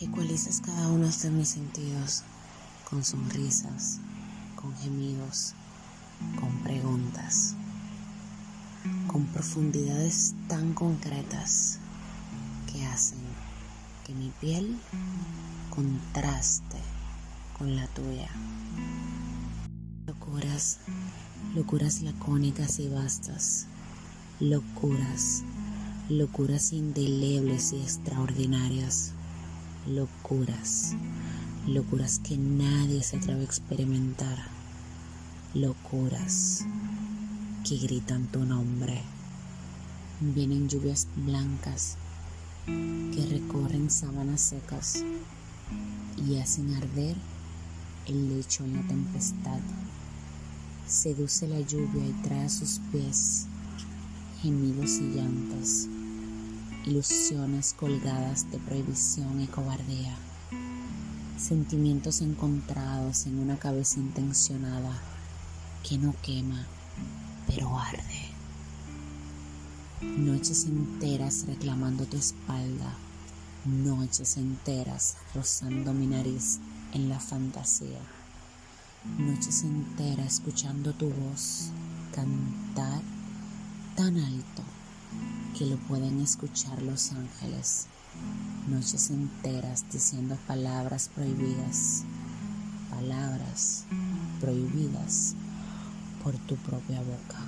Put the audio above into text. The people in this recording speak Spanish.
Ecualizas cada uno de mis sentidos con sonrisas, con gemidos, con preguntas, con profundidades tan concretas que hacen que mi piel contraste con la tuya. Locuras, locuras lacónicas y vastas, locuras, locuras indelebles y extraordinarias, locuras, locuras que nadie se atreve a experimentar, locuras que gritan tu nombre. Vienen lluvias blancas que recorren sábanas secas y hacen arder el lecho en la tempestad. Seduce la lluvia y trae a sus pies gemidos y llantas, ilusiones colgadas de prohibición y cobardía, sentimientos encontrados en una cabeza intencionada que no quema, pero arde. Noches enteras reclamando tu espalda, noches enteras rozando mi nariz en la fantasía, noches enteras escuchando tu voz cantar tan alto que lo pueden escuchar los ángeles, noches enteras diciendo palabras prohibidas, palabras prohibidas por tu propia boca.